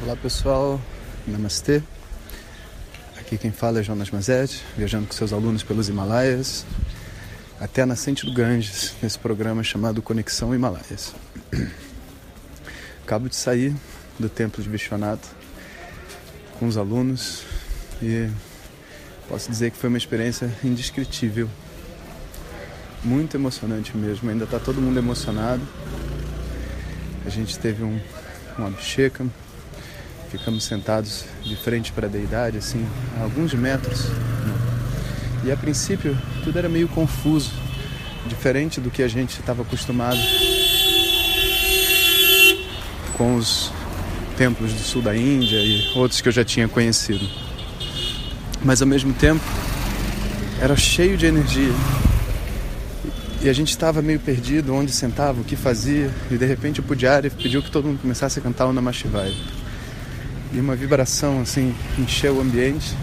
Olá pessoal, Namastê. Aqui quem fala é Jonas Mazet, viajando com seus alunos pelos Himalaias até a nascente do Ganges, nesse programa chamado Conexão Himalaias. Acabo de sair do templo de Vishwanath com os alunos e posso dizer que foi uma experiência indescritível. Muito emocionante mesmo, ainda está todo mundo emocionado. A gente teve um, um abhishekam, ficamos sentados de frente para a deidade, assim, a alguns metros. E a princípio tudo era meio confuso, diferente do que a gente estava acostumado com os templos do sul da Índia e outros que eu já tinha conhecido. Mas ao mesmo tempo era cheio de energia. E a gente estava meio perdido onde sentava, o que fazia, e de repente o Pujari pediu que todo mundo começasse a cantar o Namah Shivaya. E uma vibração assim encheu o ambiente.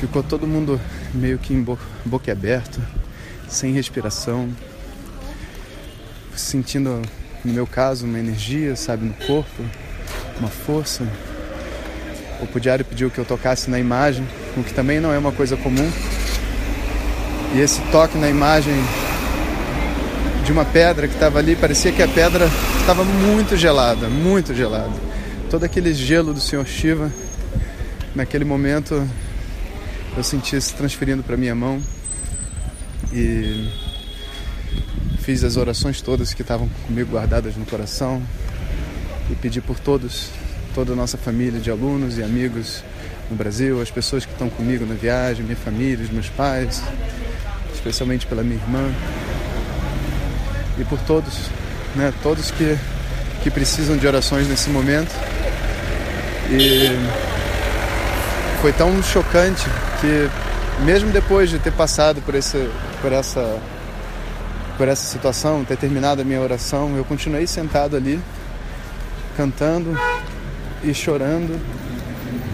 Ficou todo mundo meio que em bo boquiaberto, sem respiração, sentindo, no meu caso, uma energia, sabe, no corpo, uma força. O Pudiário pediu que eu tocasse na imagem, o que também não é uma coisa comum. E esse toque na imagem de uma pedra que estava ali, parecia que a pedra estava muito gelada, muito gelada. Todo aquele gelo do Senhor Shiva, naquele momento eu senti se transferindo para minha mão. E fiz as orações todas que estavam comigo guardadas no coração. E pedi por todos, toda a nossa família de alunos e amigos no Brasil, as pessoas que estão comigo na viagem, minha família, os meus pais, especialmente pela minha irmã. E por todos, né, todos que que precisam de orações nesse momento. E foi tão chocante que mesmo depois de ter passado por esse por essa por essa situação, ter terminado a minha oração, eu continuei sentado ali cantando e chorando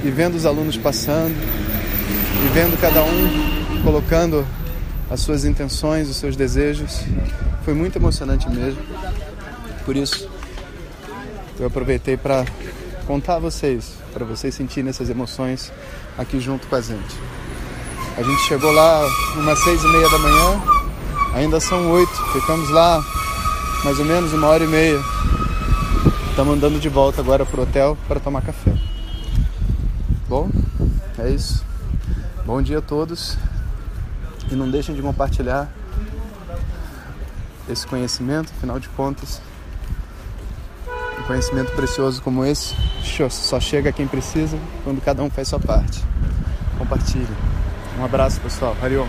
e vendo os alunos passando e vendo cada um colocando as suas intenções, os seus desejos. Foi muito emocionante mesmo. Por isso, eu aproveitei para contar a vocês, para vocês sentirem essas emoções aqui junto com a gente. A gente chegou lá umas seis e meia da manhã, ainda são oito, ficamos lá mais ou menos uma hora e meia. Estamos andando de volta agora pro hotel para tomar café. Bom, é isso. Bom dia a todos e não deixem de compartilhar esse conhecimento, afinal de contas, conhecimento precioso como esse só chega a quem precisa quando cada um faz sua parte. Compartilhe. Um abraço, pessoal. Hariom.